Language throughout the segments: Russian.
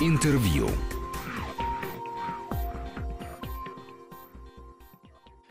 Интервью.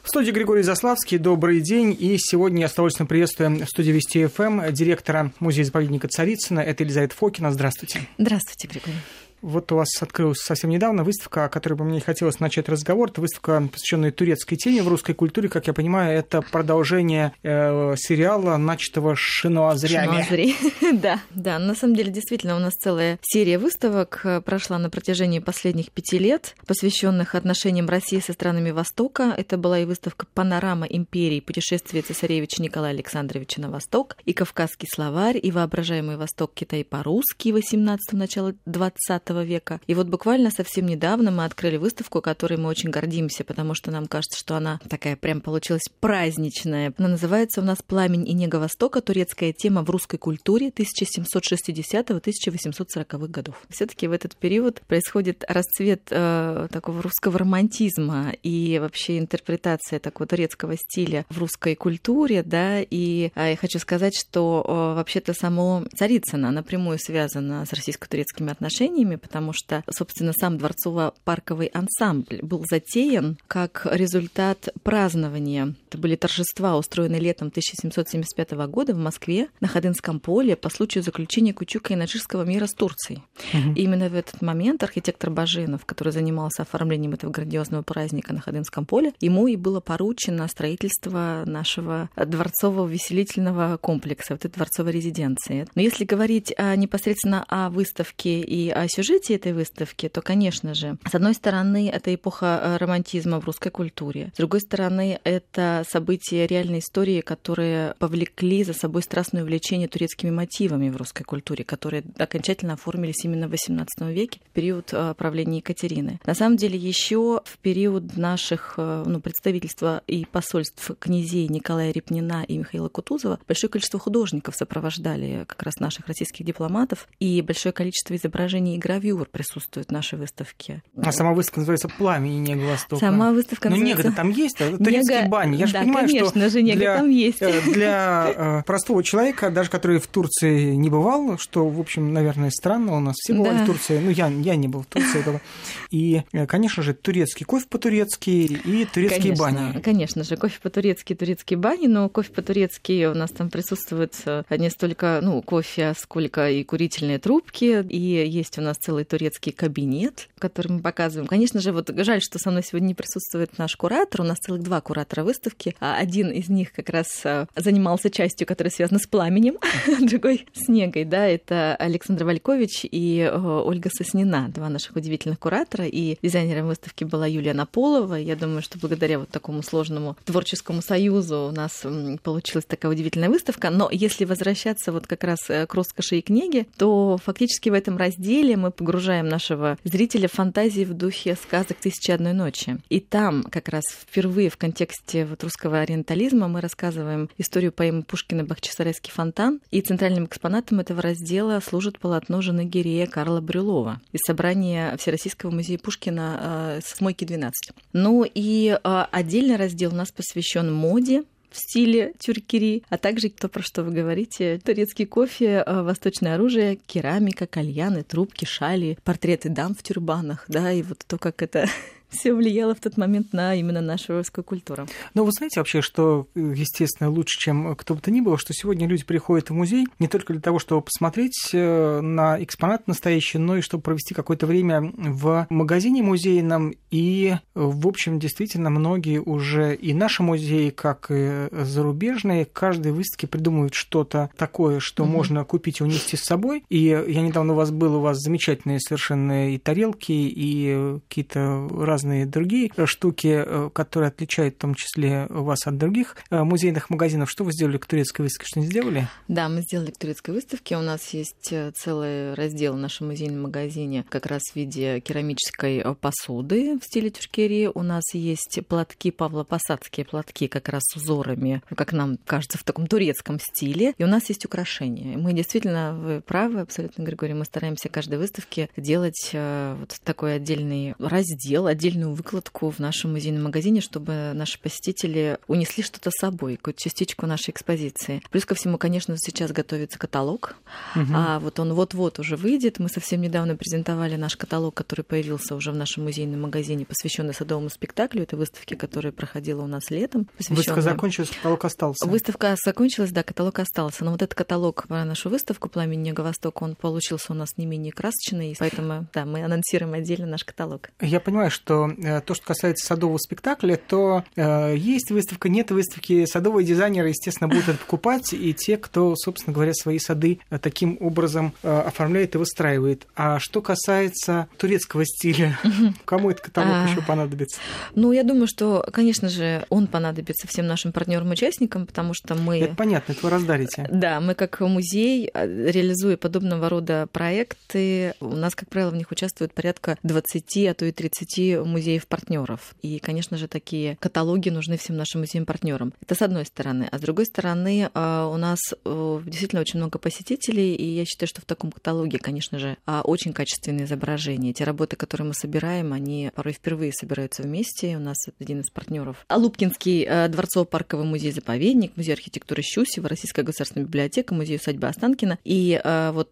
В студии Григорий Заславский. Добрый день. И сегодня я с удовольствием приветствую в студии Вести ФМ директора музея-заповедника Царицына. Это Елизавета Фокина. Здравствуйте. Здравствуйте, Григорий. Вот у вас открылась совсем недавно выставка, о которой бы мне хотелось начать разговор. Это выставка, посвященная турецкой теме в русской культуре. Как я понимаю, это продолжение э, сериала, начатого Шинуазрями. Шинуазри. да, да. На самом деле, действительно, у нас целая серия выставок э, прошла на протяжении последних пяти лет, посвященных отношениям России со странами Востока. Это была и выставка «Панорама империи. Путешествие цесаревича Николая Александровича на Восток», и «Кавказский словарь», и «Воображаемый Восток Китай по-русски» 18 начала 20 века. И вот буквально совсем недавно мы открыли выставку, которой мы очень гордимся, потому что нам кажется, что она такая прям получилась праздничная. Она называется у нас «Пламень и нега Востока. Турецкая тема в русской культуре 1760-1840-х годов». все таки в этот период происходит расцвет э, такого русского романтизма и вообще интерпретация такого турецкого стиля в русской культуре, да, и э, я хочу сказать, что э, вообще-то само Царицына напрямую связано с российско-турецкими отношениями, потому что, собственно, сам дворцово-парковый ансамбль был затеян как результат празднования. Это были торжества, устроенные летом 1775 года в Москве на Ходынском поле по случаю заключения Кучука и Наджирского мира с Турцией. Угу. И именно в этот момент архитектор Баженов, который занимался оформлением этого грандиозного праздника на Ходынском поле, ему и было поручено строительство нашего дворцового веселительного комплекса, вот этой дворцовой резиденции. Но если говорить о, непосредственно о выставке и о сюжете, сюжете этой выставки, то, конечно же, с одной стороны, это эпоха э, романтизма в русской культуре, с другой стороны, это события реальной истории, которые повлекли за собой страстное увлечение турецкими мотивами в русской культуре, которые окончательно оформились именно в XVIII веке, в период э, правления Екатерины. На самом деле, еще в период наших э, ну, представительства и посольств князей Николая Репнина и Михаила Кутузова большое количество художников сопровождали как раз наших российских дипломатов, и большое количество изображений и гравюр гравюр присутствует в нашей выставке. А сама выставка называется «Пламя и нега Востока». Сама выставка Но называется... нега там есть, а турецкие нега... бани. Я же да, понимаю, конечно что же, нега для, там есть. Э, для э, простого человека, даже который в Турции не бывал, что, в общем, наверное, странно, у нас все бывали да. в Турции, ну, я, я не был в Турции. И, э, конечно же, турецкий кофе по-турецки и турецкие конечно, бани. Конечно же, кофе по-турецки, турецкие бани, но кофе по-турецки у нас там присутствует не столько ну, кофе, сколько и курительные трубки, и есть у нас целый турецкий кабинет который мы показываем. Конечно же, вот жаль, что со мной сегодня не присутствует наш куратор. У нас целых два куратора выставки. А один из них как раз а, занимался частью, которая связана с пламенем, другой с негой. Да, это Александр Валькович и Ольга Соснина, два наших удивительных куратора. И дизайнером выставки была Юлия Наполова. Я думаю, что благодаря вот такому сложному творческому союзу у нас получилась такая удивительная выставка. Но если возвращаться вот как раз э, к роскоши и книге, то фактически в этом разделе мы погружаем нашего зрителя фантазии в духе сказок «Тысячи одной ночи». И там как раз впервые в контексте вот русского ориентализма мы рассказываем историю поэмы Пушкина «Бахчисарайский фонтан», и центральным экспонатом этого раздела служит полотно жены Гирея Карла Брюлова из собрания Всероссийского музея Пушкина э, с «Мойки 12». Ну и э, отдельный раздел у нас посвящен моде, в стиле тюркери, а также то, про что вы говорите, турецкий кофе, э, восточное оружие, керамика, кальяны, трубки, шали, портреты дам в тюрбанах, да, и вот то, как это все влияло в тот момент на именно нашу русскую культуру. Ну, вы знаете вообще, что, естественно, лучше, чем кто бы то ни было, что сегодня люди приходят в музей не только для того, чтобы посмотреть э, на экспонат настоящий, но и чтобы провести какое-то время в магазине музейном. И, в общем, действительно, многие уже и наши музеи, как и зарубежные, каждой выставке придумывают что-то такое, что угу. можно купить и унести с собой. И я недавно у вас был, у вас замечательные совершенно и тарелки, и какие-то разные разные другие штуки, э, которые отличают в том числе вас от других э, музейных магазинов. Что вы сделали к турецкой выставке? Что не сделали? Да, мы сделали к турецкой выставке. У нас есть э, целый раздел в нашем музейном магазине как раз в виде керамической посуды в стиле тюркерии. У нас есть платки павлопосадские платки как раз с узорами, как нам кажется, в таком турецком стиле. И у нас есть украшения. Мы действительно, вы правы абсолютно, Григорий, мы стараемся каждой выставке делать вот такой отдельный раздел, отдельный отдельную выкладку в нашем музейном магазине, чтобы наши посетители унесли что-то с собой, какую-то частичку нашей экспозиции. Плюс ко всему, конечно, сейчас готовится каталог, угу. а вот он вот-вот уже выйдет. Мы совсем недавно презентовали наш каталог, который появился уже в нашем музейном магазине, посвященный садовому спектаклю. Это выставки, которая проходила у нас летом. Выставка закончилась, каталог остался. Выставка закончилась, да, каталог остался. Но вот этот каталог про нашу выставку «Пламень Юго-Восток», он получился у нас не менее красочный, поэтому, да, мы анонсируем отдельно наш каталог. Я понимаю, что э, то, что касается садового спектакля, то э, есть выставка, нет выставки. Садовые дизайнеры, естественно, будут это покупать, и те, кто, собственно говоря, свои сады э, таким образом оформляет и выстраивает. А что касается турецкого стиля, кому этот каталог а. еще понадобится? Ну, я думаю, что, конечно же, он понадобится всем нашим партнерам-участникам, потому что мы... Это понятно, это вы раздарите. Да, мы как музей, реализуя подобного рода проекты, у нас, как правило, в них участвует порядка 20, а то и 30 музеев-партнеров. И, конечно же, такие каталоги нужны всем нашим музеям-партнерам. Это с одной стороны. А с другой стороны, а, у нас э, действительно очень много посетителей, и я считаю, что в таком каталоге, конечно же, а, очень качественные изображения. Те работы, которые мы собираем, они порой впервые собираются вместе. У нас один из партнеров Алупкинский э, дворцово-парковый музей-заповедник, музей архитектуры Щусева, Российская государственная библиотека, музей усадьбы Останкина. И э, вот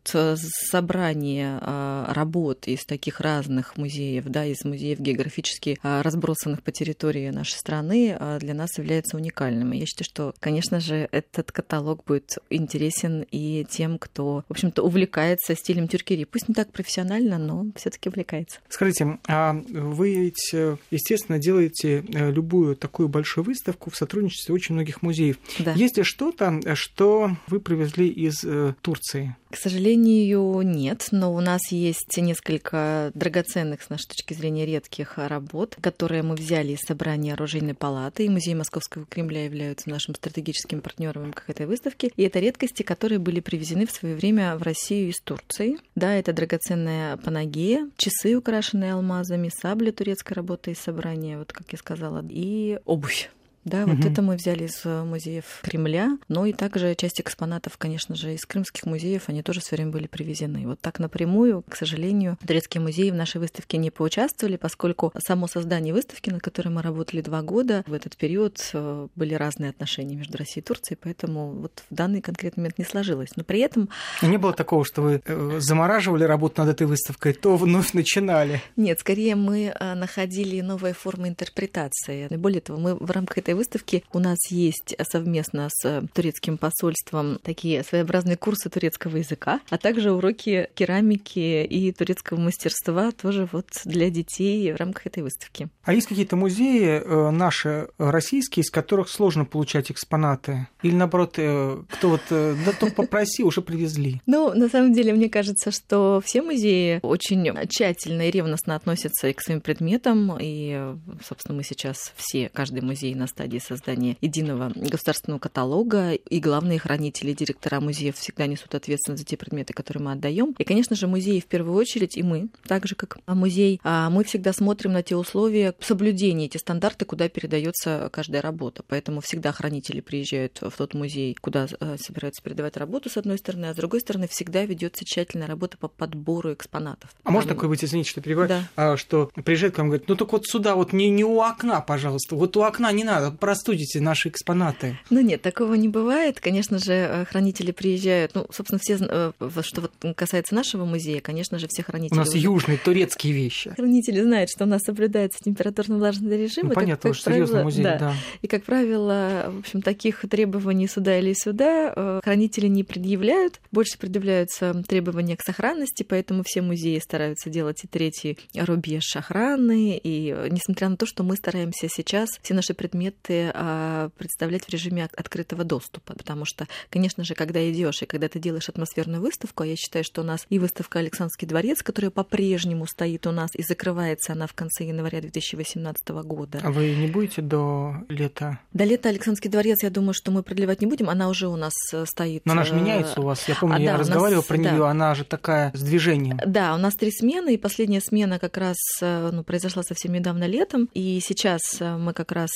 собрание работ из таких разных музеев, да, из музеев географически разбросанных по территории нашей страны, для нас является уникальным. И я считаю, что, конечно же, этот каталог будет интересен и тем, кто, в общем-то, увлекается стилем тюркери. Пусть не так профессионально, но все таки увлекается. Скажите, а вы ведь, естественно, делаете э, любую такую большую выставку в сотрудничестве очень многих музеев. Да. Есть ли что-то, что вы привезли из э, Турции? К сожалению, нет, но у нас есть несколько драгоценных, с нашей точки зрения, редких работ, которые мы взяли из собрания оружейной палаты, и Музей Московского Кремля являются нашим стратегическим партнером рамках этой выставки. И это редкости, которые были привезены в свое время в Россию из Турции. Да, это драгоценная панагея, часы, украшенные алмазами, сабля турецкой работы из собрания, вот как я сказала, и обувь. Да, угу. вот это мы взяли из э, музеев Кремля, но и также часть экспонатов, конечно же, из крымских музеев, они тоже в свое время были привезены. Вот так напрямую, к сожалению, турецкие музеи в нашей выставке не поучаствовали, поскольку само создание выставки, над которой мы работали два года, в этот период э, были разные отношения между Россией и Турцией, поэтому вот в данный конкретный момент не сложилось. Но при этом... Не было такого, что вы э, замораживали работу над этой выставкой, то вновь начинали? Нет, скорее мы находили новые формы интерпретации. Более того, мы в рамках этой выставки у нас есть совместно с э, турецким посольством такие своеобразные курсы турецкого языка, а также уроки керамики и турецкого мастерства тоже вот для детей в рамках этой выставки. А есть какие-то музеи э, наши российские, из которых сложно получать экспонаты? Или наоборот, э, кто вот, да только попроси, уже привезли? Ну, на самом деле, мне кажется, что все музеи очень тщательно и ревностно относятся к своим предметам, и, собственно, мы сейчас все, каждый музей на стадии создания единого государственного каталога, и главные хранители, директора музеев всегда несут ответственность за те предметы, которые мы отдаем. И, конечно же, музеи в первую очередь, и мы, так же как музей, а мы всегда смотрим на те условия соблюдения, эти стандарты, куда передается каждая работа. Поэтому всегда хранители приезжают в тот музей, куда э, собираются передавать работу, с одной стороны, а с другой стороны, всегда ведется тщательная работа по подбору экспонатов. А Там... может такое быть, извините, что перебиваю, да. А, что приезжает к вам и говорит, ну только вот сюда, вот не, не у окна, пожалуйста, вот у окна не надо, простудите наши экспонаты. Ну нет, такого не бывает. Конечно же, э, хранители приезжают, ну, собственно, все, э, что вот касается нашего музея, конечно же, все хранители... У нас уже... южные турецкие вещи. Хранители знают, что у нас соблюдается температурно-влажный режим. Ну, понятно, уж серьезный музей, да. да. И, как правило, в общем, таких требований сюда или сюда э, хранители не предъявляют. Больше предъявляются требования к сохранности, поэтому все музеи стараются делать и третий рубеж охраны. И несмотря на то, что мы стараемся сейчас все наши предметы а, представлять в режиме открытого доступа, потому что, конечно же, когда идешь и когда ты делаешь атмосферную выставку, а я считаю, что у нас и выставка Александрский дворец, которая по-прежнему стоит у нас и закрывается она в конце января 2018 года. А вы не будете до лета? До лета Александрский дворец, я думаю, что мы продлевать не будем, она уже у нас э, стоит. Но она же э, меняется у вас, я помню, а, я да, разговаривал нас, про нее, да. она же такая с движением. Да, у нас три смены, и последняя смена как раз э, ну, произошла совсем недавно летом, и сейчас мы как раз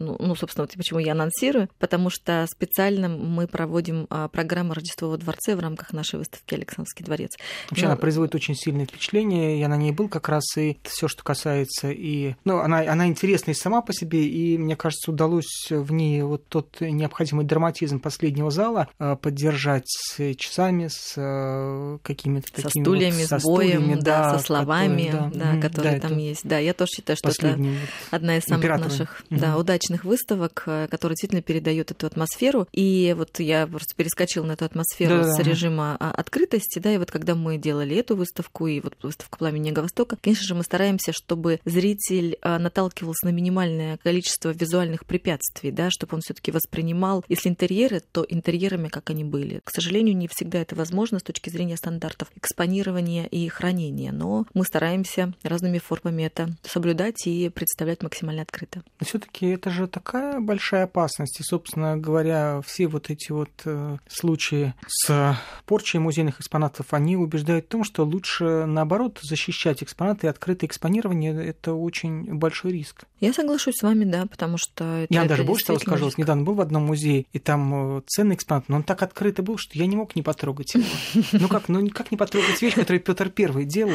ну, ну, собственно, вот почему я анонсирую, потому что специально мы проводим а, программу Рождество во дворце в рамках нашей выставки Александровский дворец. Вообще Но... она производит очень сильное впечатление. Я на ней был как раз и все, что касается и, ну, она, она интересна и сама по себе, и мне кажется, удалось в ней вот тот необходимый драматизм последнего зала а, поддержать с часами, с э, какими-то такими со стульями, вот, со с боем, стульями, да, да, со словами, которые, да, да, которые да, там есть. Да, я тоже считаю, что это вот одна из самых наших угу. да, удачных выставок, э, которая действительно передает эту атмосферу. И вот я просто перескочила на эту атмосферу да, с режима да. открытости, да, и вот когда мы делали эту выставку и вот выставку «Пламени Юго-Востока», конечно же, мы стараемся, чтобы зритель э, наталкивался на минимальное количество визуальных препятствий, да, чтобы он все таки воспринимал, если интерьеры, то интерьерами, как они были. К сожалению, не всегда это возможно с точки зрения стандартов экспонирования и хранения, но мы стараемся разными формами это соблюдать и представлять максимально открыто. Но все-таки это же такая большая опасность. И, собственно говоря, все вот эти вот э, случаи с порчей музейных экспонатов, они убеждают в том, что лучше, наоборот, защищать экспонаты. И открытое экспонирование – это очень большой риск. Я соглашусь с вами, да, потому что... Я даже больше того скажу. Вот недавно был в одном музее, и там э, ценный экспонат, но он так открытый был, что я не мог не потрогать его. Ну как, ну никак не потрогать вещь, которую Петр Первый делал.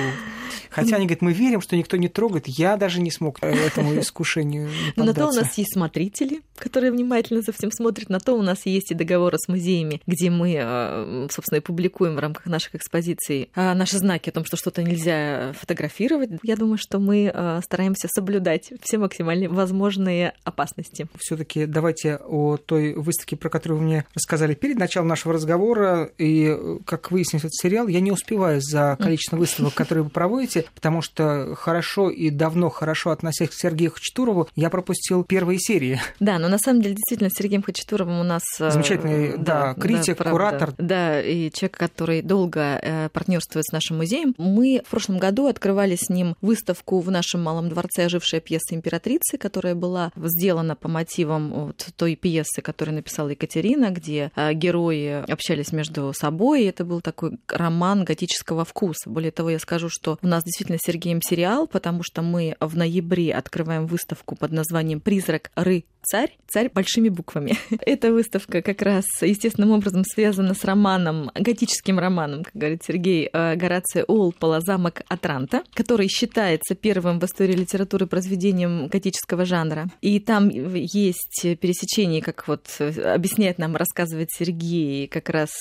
Хотя они говорят, мы верим, что никто не трогает. Я даже не смог этому искушению Но на то у нас есть смотрители, которые внимательно за всем смотрят. На то у нас есть и договоры с музеями, где мы, э, собственно, и публикуем в рамках наших экспозиций э, наши знаки о том, что что-то нельзя фотографировать. Я думаю, что мы э, стараемся соблюдать все максимально возможные опасности. все таки давайте о той выставке, про которую вы мне рассказали перед началом нашего разговора. И, как выяснилось, этот сериал я не успеваю за количеством выставок, которые вы проводите, потому что хорошо и давно хорошо относясь к Сергею Хачатурову, я пропустил первые серии. Да, но на самом деле действительно с Сергеем Хачатуровым у нас... Э, Замечательный, да, да критик, да, куратор. Да, и человек, который долго э, партнерствует с нашим музеем. Мы в прошлом году открывали с ним выставку в нашем Малом дворце «Ожившая пьеса императрицы», которая была сделана по мотивам вот той пьесы, которую написала Екатерина, где э, герои общались между собой. И это был такой роман готического вкуса. Более того, я скажу, что у нас действительно с Сергеем сериал, потому что мы в ноябре открываем выставку под названием «Призрак Ры царь, царь большими буквами. Эта выставка как раз естественным образом связана с романом, готическим романом, как говорит Сергей, э, Горация Уолпола «Замок Атранта», который считается первым в истории литературы произведением готического жанра. И там есть пересечение, как вот объясняет нам, рассказывает Сергей, как раз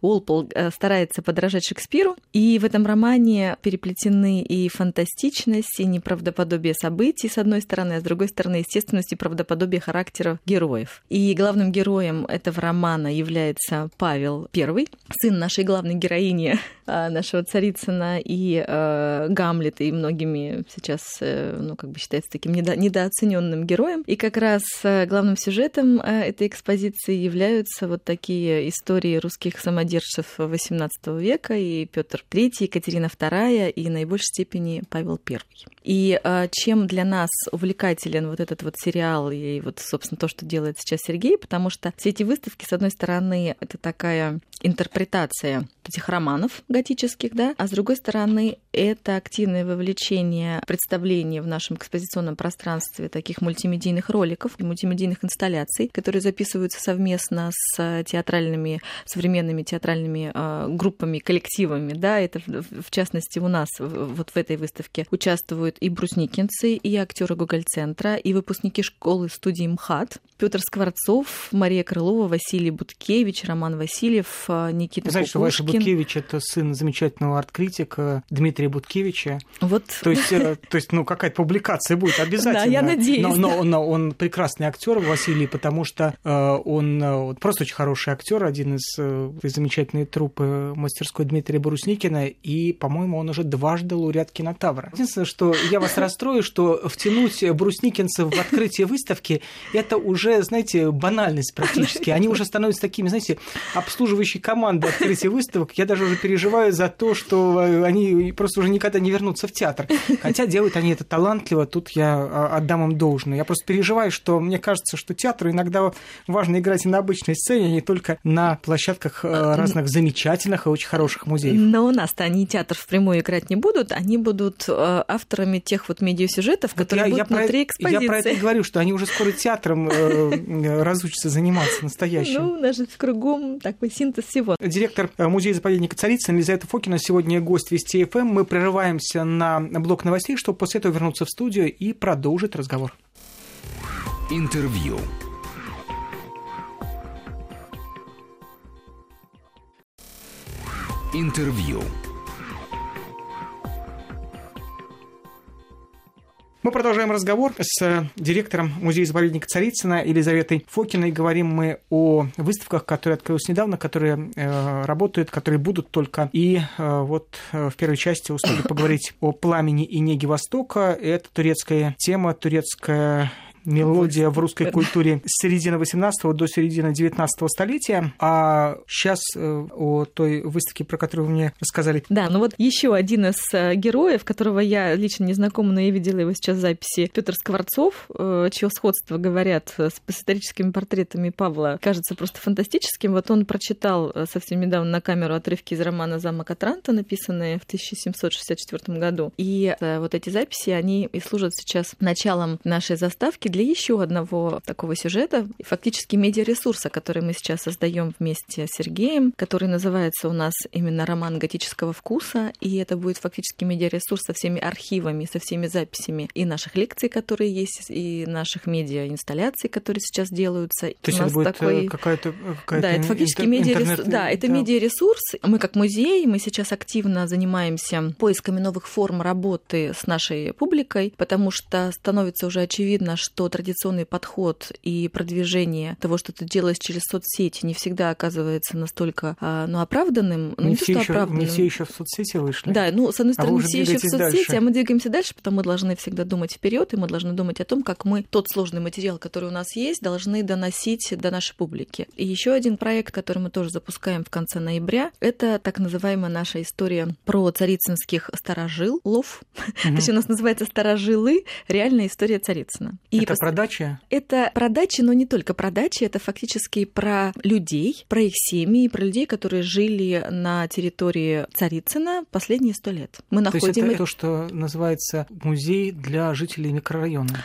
Уолпол э, старается подражать Шекспиру, и в этом романе переплетены и фантастичность, и неправдоподобие событий, с одной стороны, а с другой стороны, естественность и правдоподобие характеров героев. И главным героем этого романа является Павел I, сын нашей главной героини, нашего Царицына и э, Гамлета, и многими сейчас, э, ну, как бы считается таким недо, недооцененным героем. И как раз э, главным сюжетом этой экспозиции являются вот такие истории русских самодержцев XVIII века и Петр III, Екатерина II и в наибольшей степени Павел I. И чем для нас увлекателен вот этот вот сериал и вот собственно, то, что делает сейчас Сергей, потому что все эти выставки, с одной стороны, это такая интерпретация этих романов готических, да, а с другой стороны, это активное вовлечение представления в нашем экспозиционном пространстве таких мультимедийных роликов, мультимедийных инсталляций, которые записываются совместно с театральными, современными театральными э, группами, коллективами, да, это в, в частности у нас вот в этой выставке участвуют и брусникинцы, и актеры Гоголь-центра, и выпускники школы студии МХАТ, Петр Скворцов, Мария Крылова, Василий Буткевич, Роман Васильев, э, Никита Знаете, что Вася Буткевич – это сын замечательного арт-критика Дмитрия Буткевича. Вот. То есть, э, то есть ну, какая-то публикация будет обязательно. Да, я надеюсь. Но, но, но он прекрасный актер Василий, потому что э, он просто очень хороший актер, один из замечательной труппы мастерской Дмитрия Брусникина, и, по-моему, он уже дважды лауреат кинотавра. Единственное, что я вас расстрою, что втянуть брусникинцев в открытие выставки это уже, знаете, банальность практически. Они уже становятся такими, знаете, обслуживающей командой открытия выставок. Я даже уже переживаю за то, что они просто уже никогда не вернутся в театр. Хотя делают они это талантливо, тут я а, отдам им должное. Я просто переживаю, что мне кажется, что театру иногда важно играть и на обычной сцене, а не только на площадках а, разных замечательных и очень хороших музеев. Но у нас-то они театр впрямую играть не будут, они будут авторами тех вот медиасюжетов, которые вот я, будут я внутри про, экспозиции. Я про это и говорю, что они уже скоро театром э, разучатся заниматься настоящим. Ну, у нас же кругом такой синтез всего. Директор э, музея-заповедника Царицына Елизавета Фокина сегодня гость Вести ФМ. Мы прерываемся на блок новостей, чтобы после этого вернуться в студию и продолжить разговор. Интервью. Интервью. Мы продолжаем разговор с директором музея-заповедника Царицына Елизаветой Фокиной. Говорим мы о выставках, которые открылись недавно, которые э, работают, которые будут только. И э, вот э, в первой части успели поговорить о пламени и неге Востока. Это турецкая тема, турецкая мелодия в русской культуре с середины 18 до середины 19 столетия. А сейчас э, о той выставке, про которую вы мне рассказали. Да, ну вот еще один из э, героев, которого я лично не знакома, но я видела его сейчас в записи, Петр Скворцов, э, чье сходство, говорят, с историческими портретами Павла, кажется просто фантастическим. Вот он прочитал совсем недавно на камеру отрывки из романа «Замок Атранта», написанные в 1764 году. И вот эти записи, они и служат сейчас началом нашей заставки для еще одного такого сюжета, фактически медиаресурса, который мы сейчас создаем вместе с Сергеем, который называется у нас именно «Роман готического вкуса», и это будет фактически медиаресурс со всеми архивами, со всеми записями и наших лекций, которые есть, и наших медиа-инсталляций, которые сейчас делаются. То есть это будет такой... Э, какая-то... Какая да, это фактически интер... медиаресурс. Да, это да. медиаресурс. Мы как музей, мы сейчас активно занимаемся поисками новых форм работы с нашей публикой, потому что становится уже очевидно, что что традиционный подход и продвижение того, что ты делаешь через соцсети, не всегда оказывается настолько а, ну, оправданным. Ну, не, все еще, оправданным. не все еще в соцсети вышли. Да, ну, с одной а стороны, а все еще в соцсети, дальше. а мы двигаемся дальше, потому мы должны всегда думать вперед, и мы должны думать о том, как мы тот сложный материал, который у нас есть, должны доносить до нашей публики. И еще один проект, который мы тоже запускаем в конце ноября, это так называемая наша история про царицынских старожил, лов. Угу. Точнее, у нас называется старожилы, реальная история Царицына. И это про дачи? Это про дачи, но не только про дачи, это фактически про людей, про их семьи, про людей, которые жили на территории Царицына последние сто лет. Мы находим... То есть это то, что называется музей для жителей микрорайона?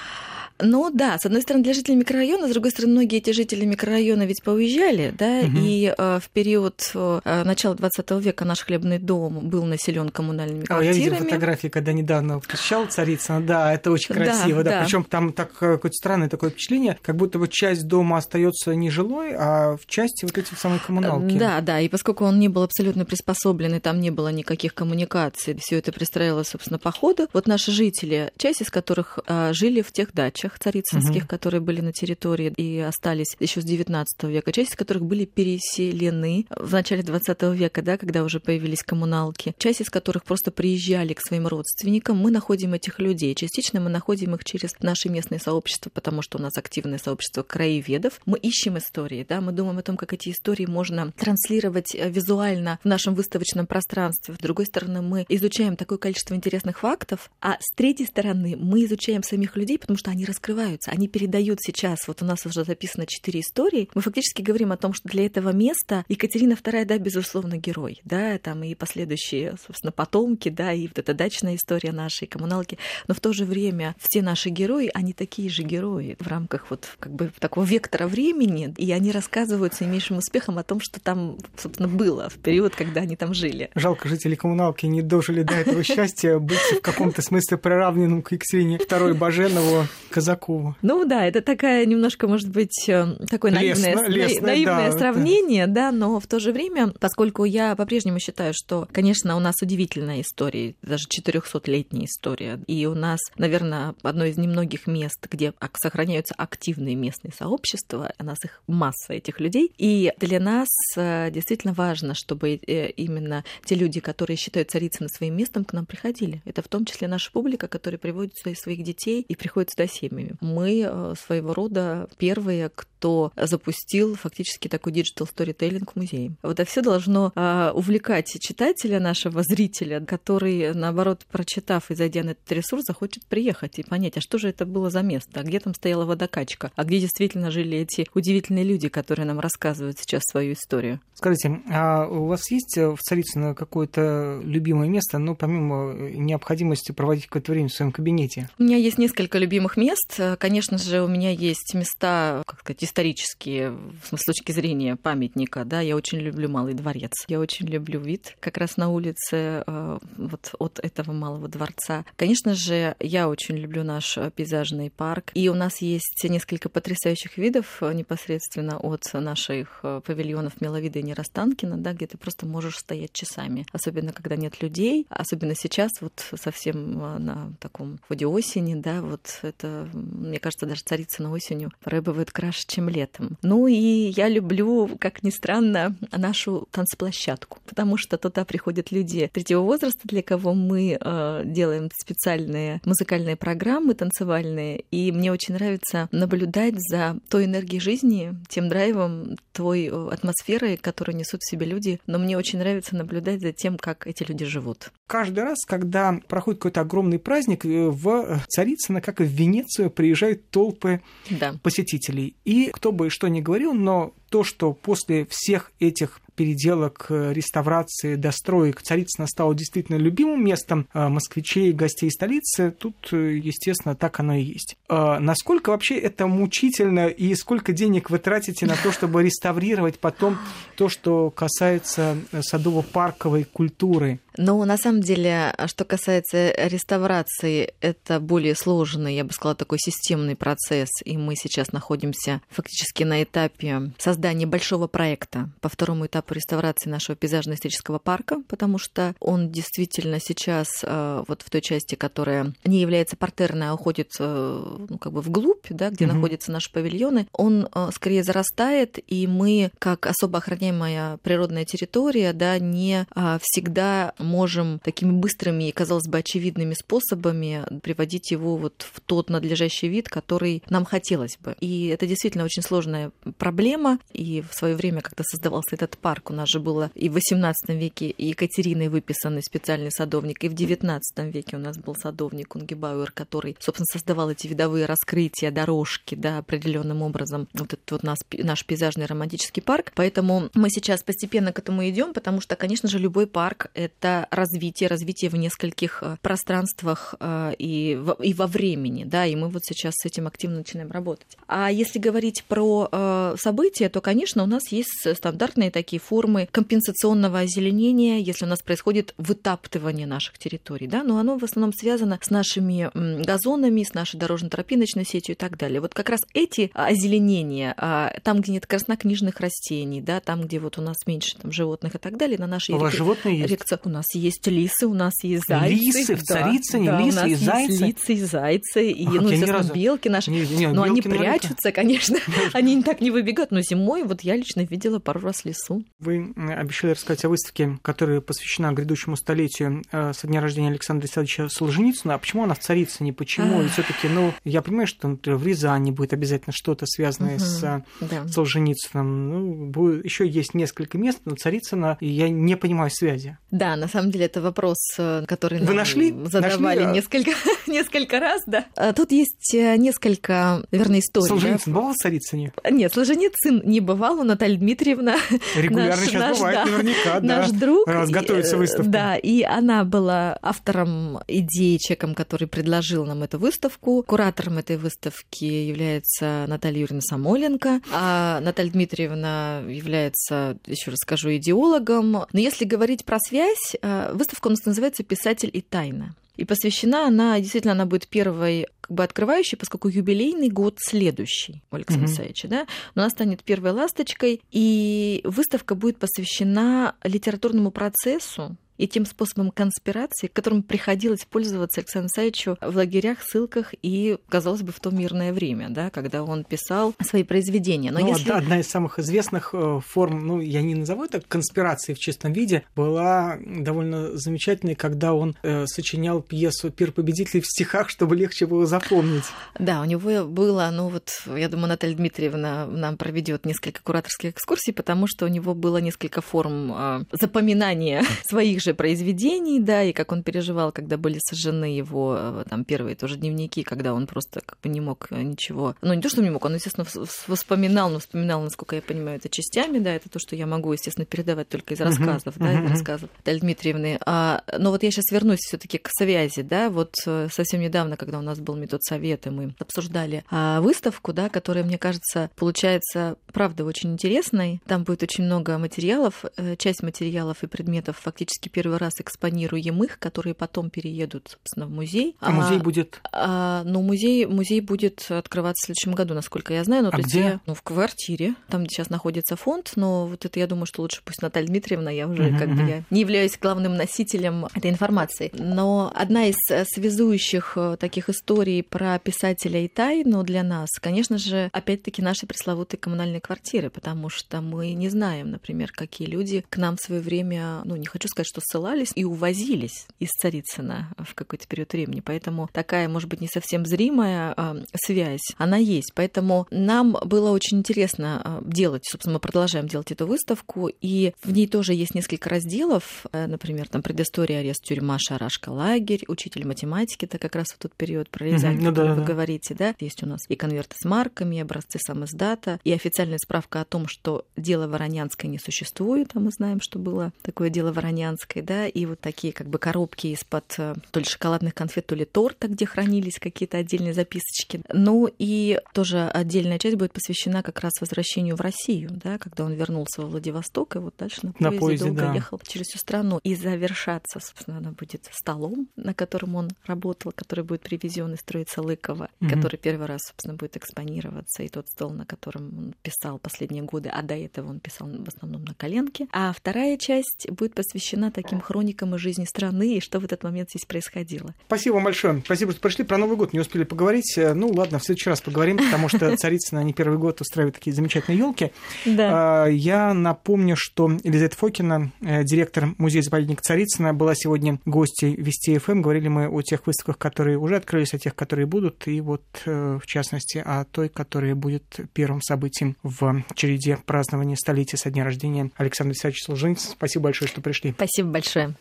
Ну да, с одной стороны, для жителей микрорайона, с другой стороны, многие эти жители микрорайона ведь поуезжали, да, угу. и э, в период э, начала 20 века наш хлебный дом был населен коммунальными квартирами. А, я видел фотографии, когда недавно посещал Царицына, да, это очень красиво, да, да. да. причем там так э, какое-то странное такое впечатление, как будто бы часть дома остается не жилой, а в части вот этих самых коммуналки. Да, да, и поскольку он не был абсолютно приспособлен, и там не было никаких коммуникаций, все это пристраивалось, собственно, по ходу, вот наши жители, часть из которых э, жили в тех дачах, дачах царицынских, угу. которые были на территории и остались еще с XIX века, часть из которых были переселены в начале XX века, да, когда уже появились коммуналки, часть из которых просто приезжали к своим родственникам. Мы находим этих людей. Частично мы находим их через наши местные сообщества, потому что у нас активное сообщество краеведов. Мы ищем истории, да, мы думаем о том, как эти истории можно транслировать э, визуально в нашем выставочном пространстве. С другой стороны, мы изучаем такое количество интересных фактов, а с третьей стороны, мы изучаем самих людей, потому что они раскрываются, они передают сейчас, вот у нас уже записано четыре истории, мы фактически говорим о том, что для этого места Екатерина II, да, безусловно, герой, да, там и последующие, собственно, потомки, да, и вот эта дачная история нашей коммуналки, но в то же время все наши герои, они такие же герои в рамках вот как бы такого вектора времени, и они рассказывают с наименьшим успехом о том, что там, собственно, было в период, когда они там жили. Жалко, жители коммуналки не дожили до этого счастья быть в каком-то смысле приравненным к Екатерине II Баженову, Казакову. Ну да, это такая немножко, может быть, э, такое наивное, лестно, лестно, наивное да, сравнение, да. да, но в то же время, поскольку я по-прежнему считаю, что, конечно, у нас удивительная история, даже 400-летняя история, и у нас, наверное, одно из немногих мест, где сохраняются активные местные сообщества, у нас их масса этих людей, и для нас э, действительно важно, чтобы э, именно те люди, которые считают Царицыно своим местом, к нам приходили. Это в том числе наша публика, которая приводит своих детей и приходит сюда семьи независимыми. Мы э, своего рода первые, кто запустил фактически такой digital storytelling в музее. Вот это все должно э, увлекать читателя, нашего зрителя, который, наоборот, прочитав и зайдя на этот ресурс, захочет приехать и понять, а что же это было за место, а где там стояла водокачка, а где действительно жили эти удивительные люди, которые нам рассказывают сейчас свою историю. Скажите, а у вас есть в Царицыно какое-то любимое место, ну, помимо необходимости проводить какое-то время в своем кабинете? У меня есть несколько любимых мест. Конечно же, у меня есть места, как сказать, исторические, в смысле, с точки зрения памятника, да, я очень люблю Малый дворец. Я очень люблю вид как раз на улице э, вот от этого Малого дворца. Конечно же, я очень люблю наш пейзажный парк. И у нас есть несколько потрясающих видов непосредственно от наших павильонов Миловида и Нерастанкина, да, где ты просто можешь стоять часами. Особенно, когда нет людей. Особенно сейчас, вот совсем э, на таком ходе осени, да, вот это, мне кажется, даже царица на осенью порой краше, чем летом. Ну и я люблю, как ни странно, нашу танцплощадку, потому что туда приходят люди третьего возраста, для кого мы э, делаем специальные музыкальные программы танцевальные, и мне очень нравится наблюдать за той энергией жизни, тем драйвом, той э, атмосферой, которую несут в себе люди, но мне очень нравится наблюдать за тем, как эти люди живут. Каждый раз, когда проходит какой-то огромный праздник, э, в Царицыно, как и в Венецию, приезжают толпы да. посетителей. И кто бы что ни говорил, но то, что после всех этих переделок, э, реставрации, достроек Царицыно стало действительно любимым местом э, москвичей гостей столицы, тут, э, естественно, так оно и есть. Насколько вообще это мучительно и сколько денег вы тратите на то, чтобы реставрировать потом то, что касается садово-парковой культуры? Ну, на самом деле, что касается реставрации, это более сложный, я бы сказала, такой системный процесс, и мы сейчас находимся фактически на этапе создания большого проекта по второму этапу реставрации нашего пейзажно-исторического парка, потому что он действительно сейчас э, вот в той части, которая не является партерной, а уходит э, ну, как бы вглубь, да, где mm-hmm. находятся наши павильоны, он э, скорее зарастает, и мы, как особо охраняемая природная территория, да, не всегда можем такими быстрыми и, казалось бы, очевидными способами приводить его вот в тот надлежащий вид, который нам хотелось бы. И это действительно очень сложная проблема. И в свое время, когда создавался этот парк, у нас же было и в XVIII веке Екатериной выписанный специальный садовник, и в XIX веке у нас был садовник Унгебауэр, который, собственно, создавал эти видовые раскрытия, дорожки, да, определенным образом. Вот этот вот наш, наш пейзажный романтический парк. Поэтому мы сейчас постепенно к этому идем, потому что, конечно же, любой парк — это развитие, развитие в нескольких э, пространствах э, и, и во времени, да, и мы вот сейчас с этим активно начинаем работать. А если говорить про э, события, то, конечно, у нас есть стандартные такие формы компенсационного озеленения, если у нас происходит вытаптывание наших территорий, да, но оно в основном связано с нашими газонами, с нашей дорожно-тропиночной сетью и так далее. Вот как раз эти озеленения, а, там, где нет краснокнижных растений, да, там, где вот у нас меньше там, животных и так далее, на нашей у вас животные есть? у нас есть лисы, у нас есть зайцы. Лисы в Царицыне, да, лисы и зайцы? Лисы и зайцы, и, а, ну, естественно, белки наши. Не, не, но белки они прячутся, конечно, они так не выбегают, но зимой вот я лично видела пару раз лису. Вы обещали рассказать о выставке, которая посвящена грядущему столетию э, со дня рождения Александра Александровича Солженицына. А почему она в Царицыне? Почему? И все таки ну, я понимаю, что например, в Рязани будет обязательно что-то связанное с э, да. Солженицыным. Ну, будет... еще есть несколько мест, но Царицына, я не понимаю связи. Да, на самом деле это вопрос, э, который Вы нашли? задавали нашли? несколько, несколько раз, да. А тут есть несколько, наверное, историй. Солженицын да? бывал в Царицыне? Нет, Солженицын не бывал, у Наталья Дмитриевна. Регулярно наш, сейчас наш, бывает, да, наверняка, да. Наш друг. Раз готовится выставка. Да, и она была автором идеи, человеком, который предложил нам эту выставку. Куратором этой выставки является Наталья Юрьевна Самоленко, а Наталья Дмитриевна является, еще раз скажу, идеологом. Но если говорить про связь, э, выставка у нас называется «Писатель и тайна». И посвящена она, действительно, она будет первой как бы открывающей, поскольку юбилейный год следующий у Александра mm-hmm. Исаевича, да, но она станет первой ласточкой, и выставка будет посвящена литературному процессу и тем способом конспирации, которым приходилось пользоваться Александру Саевичу в лагерях, ссылках и, казалось бы, в то мирное время, да, когда он писал свои произведения. Но ну, если... Одна из самых известных э, форм, ну, я не назову это конспирации в чистом виде, была довольно замечательной, когда он э, сочинял пьесу «Пир победителей» в стихах, чтобы легче было запомнить. Да, у него было, ну вот, я думаю, Наталья Дмитриевна нам проведет несколько кураторских экскурсий, потому что у него было несколько форм э, запоминания своих же произведений, да, и как он переживал, когда были сожжены его э, там первые тоже дневники, когда он просто как бы не мог э, ничего, ну не то, что не мог, он, естественно, воспоминал, но вспоминал, насколько я понимаю, это частями, да, это то, что я могу, естественно, передавать только из рассказов, uh-huh, да, из рассказов Натальи Дмитриевны. А, но вот я сейчас вернусь все таки к связи, да, вот э, совсем недавно, когда у нас был метод совета, мы обсуждали а, выставку, да, которая, мне кажется, получается, правда, очень интересной. Там будет очень много материалов, часть материалов и предметов фактически первый раз экспонируемых, которые потом переедут, собственно, в музей. А музей будет? А, ну, музей, музей будет открываться в следующем году, насколько я знаю. Ну, а где? Я, ну, в квартире. Там где сейчас находится фонд, но вот это, я думаю, что лучше пусть Наталья Дмитриевна, я уже uh-huh, как бы я не являюсь главным носителем этой информации. Но одна из э, связующих э, таких историй про писателя и тайну для нас, конечно же, опять-таки наши пресловутые коммунальные квартиры, потому что мы не знаем, например, какие люди к нам в свое время, ну, не хочу сказать, что ссылались и увозились из Царицына в какой-то период времени. Поэтому такая, может быть, не совсем зримая э, связь, она есть. Поэтому нам было очень интересно э, делать, собственно, мы продолжаем делать эту выставку, и в ней тоже есть несколько разделов, э, например, там предыстория, арест, тюрьма, шарашка, лагерь, учитель математики, это как раз в тот период про Рязань, mm-hmm, ну, да, вы да. говорите, да. Есть у нас и конверты с марками, образцы самоздата, и официальная справка о том, что дело Воронянское не существует, а мы знаем, что было такое дело Воронянское, да, и вот такие как бы коробки из-под э, то ли шоколадных конфет, то ли торта, где хранились какие-то отдельные записочки. Ну и тоже отдельная часть будет посвящена как раз возвращению в Россию, да, когда он вернулся во Владивосток и вот дальше на поезде, на поезде долго да. ехал через всю страну. И завершаться, собственно, она будет столом, на котором он работал, который будет привезен из строится Лыкова, угу. который первый раз, собственно, будет экспонироваться, и тот стол, на котором он писал последние годы, а до этого он писал в основном на коленке. А вторая часть будет посвящена таким хроникам и жизни страны, и что в этот момент здесь происходило. Спасибо вам большое. Спасибо, что пришли. Про Новый год не успели поговорить. Ну ладно, в следующий раз поговорим, потому что Царицына не первый год устраивает такие замечательные елки. Да. А, я напомню, что Елизавета Фокина, э, директор музея-заповедника Царицына, была сегодня гостьей Вести ФМ. Говорили мы о тех выставках, которые уже открылись, о тех, которые будут, и вот э, в частности о той, которая будет первым событием в череде празднования столетия со дня рождения Александра Александровича Солженицына. Спасибо большое, что пришли. Спасибо большое.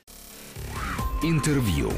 Интервью.